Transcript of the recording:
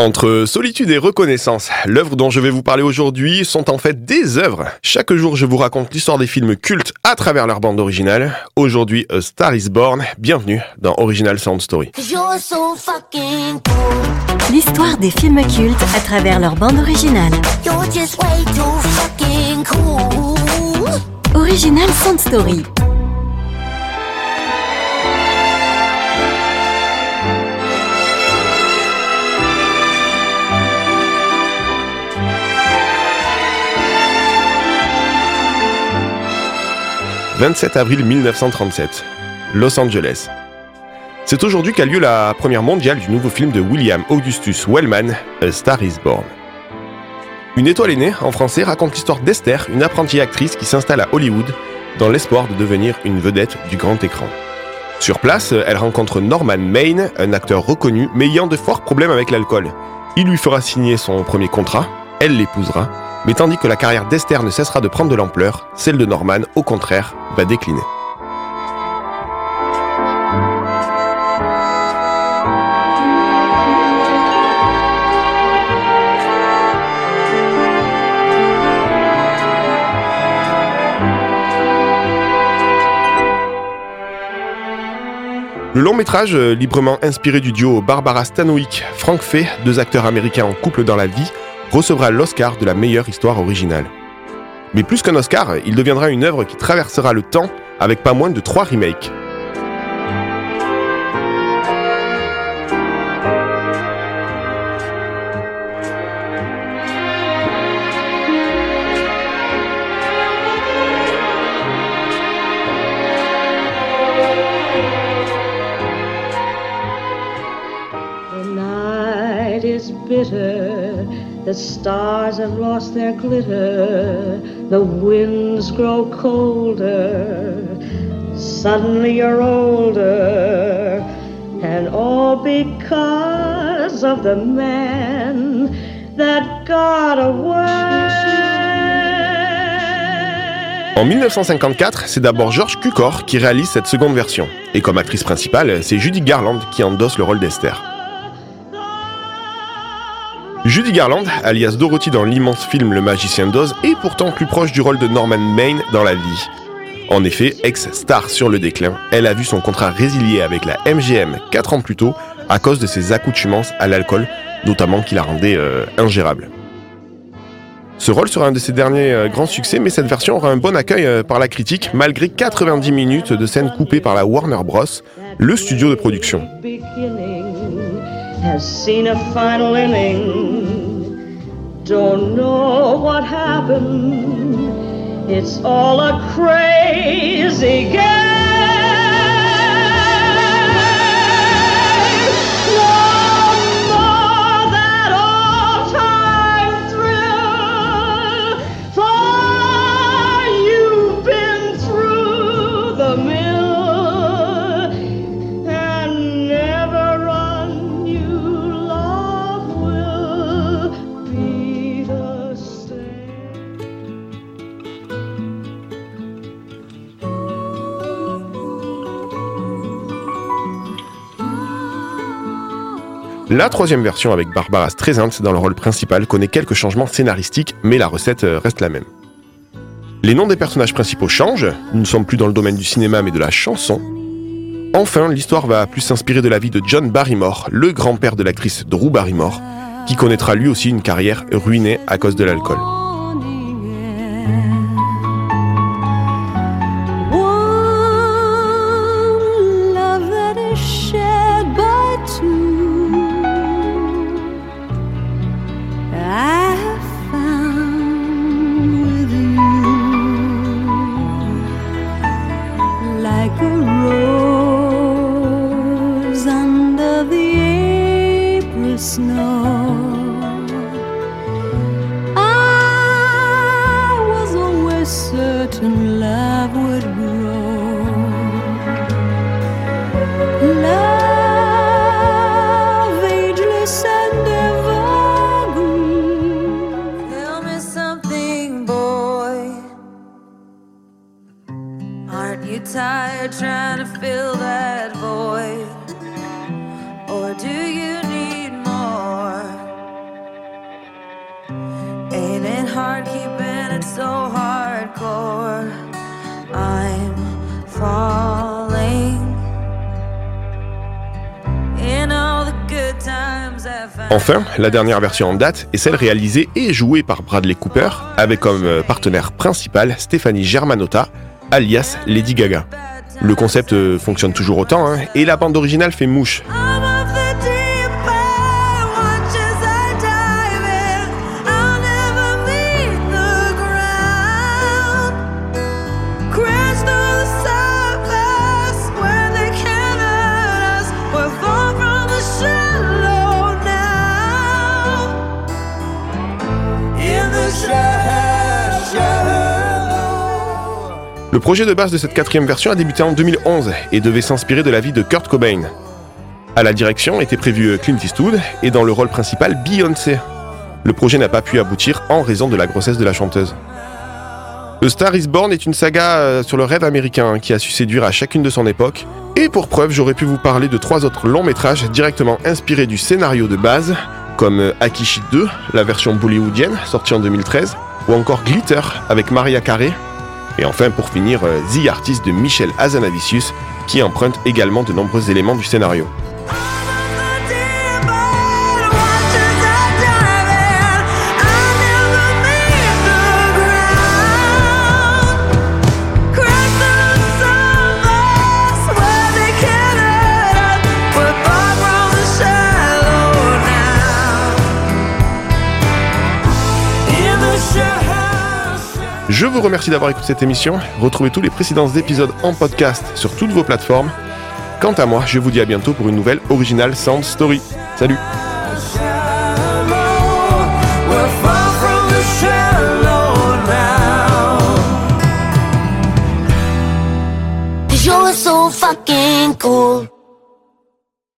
Entre solitude et reconnaissance, l'œuvre dont je vais vous parler aujourd'hui sont en fait des œuvres. Chaque jour, je vous raconte l'histoire des films cultes à travers leur bande originale. Aujourd'hui, A Star is Born. Bienvenue dans Original Sound Story. L'histoire des films cultes à travers leur bande originale. Original Sound Story. 27 avril 1937, Los Angeles. C'est aujourd'hui qu'a lieu la première mondiale du nouveau film de William Augustus Wellman, A Star is Born. Une étoile est née, en français, raconte l'histoire d'Esther, une apprentie actrice qui s'installe à Hollywood dans l'espoir de devenir une vedette du grand écran. Sur place, elle rencontre Norman Maine, un acteur reconnu mais ayant de forts problèmes avec l'alcool. Il lui fera signer son premier contrat, elle l'épousera, mais tandis que la carrière d'Esther ne cessera de prendre de l'ampleur, celle de Norman, au contraire, va décliner. Le long métrage, euh, librement inspiré du duo Barbara Stanwyck-Frank Fay, deux acteurs américains en couple dans la vie, recevra l'Oscar de la meilleure histoire originale. Mais plus qu'un Oscar, il deviendra une œuvre qui traversera le temps avec pas moins de trois remakes. The stars have lost their glitter, the winds grow colder. Suddenly you're older, and all because of the man that got away. En 1954, c'est d'abord George Cukor qui réalise cette seconde version. Et comme actrice principale, c'est Judy Garland qui endosse le rôle d'Esther. Judy Garland, alias Dorothy dans l'immense film Le Magicien d'Oz, est pourtant plus proche du rôle de Norman Maine dans la vie. En effet, ex-star sur le déclin, elle a vu son contrat résilié avec la MGM 4 ans plus tôt à cause de ses accoutumances à l'alcool, notamment qui la rendait euh, ingérable. Ce rôle sera un de ses derniers euh, grands succès, mais cette version aura un bon accueil euh, par la critique, malgré 90 minutes de scènes coupées par la Warner Bros., le studio de production. Don't know what happened. It's all a crazy game. La troisième version avec Barbara Streisand dans le rôle principal connaît quelques changements scénaristiques, mais la recette euh, reste la même. Les noms des personnages principaux changent, nous ne sommes plus dans le domaine du cinéma mais de la chanson. Enfin, l'histoire va plus s'inspirer de la vie de John Barrymore, le grand-père de l'actrice Drew Barrymore, qui connaîtra lui aussi une carrière ruinée à cause de l'alcool. and love would grow. Love, ageless and evergreen. Tell me something, boy. Aren't you tired trying to fill that void? Or do you need more? Ain't it hard keeping it so hard? Enfin, la dernière version en date est celle réalisée et jouée par Bradley Cooper, avec comme euh, partenaire principal Stéphanie Germanotta, alias Lady Gaga. Le concept euh, fonctionne toujours autant, hein, et la bande originale fait mouche. Le projet de base de cette quatrième version a débuté en 2011 et devait s'inspirer de la vie de Kurt Cobain. À la direction était prévu Clint Eastwood et dans le rôle principal Beyoncé. Le projet n'a pas pu aboutir en raison de la grossesse de la chanteuse. The Star is Born est une saga euh, sur le rêve américain qui a su séduire à chacune de son époque. Et pour preuve, j'aurais pu vous parler de trois autres longs métrages directement inspirés du scénario de base, comme euh, Akishi 2, la version bollywoodienne, sortie en 2013, ou encore Glitter avec Maria Carey, et enfin, pour finir, euh, The Artist de Michel Azanavicius, qui emprunte également de nombreux éléments du scénario. Je vous remercie d'avoir écouté cette émission. Retrouvez tous les précédents épisodes en podcast sur toutes vos plateformes. Quant à moi, je vous dis à bientôt pour une nouvelle Original Sound Story. Salut.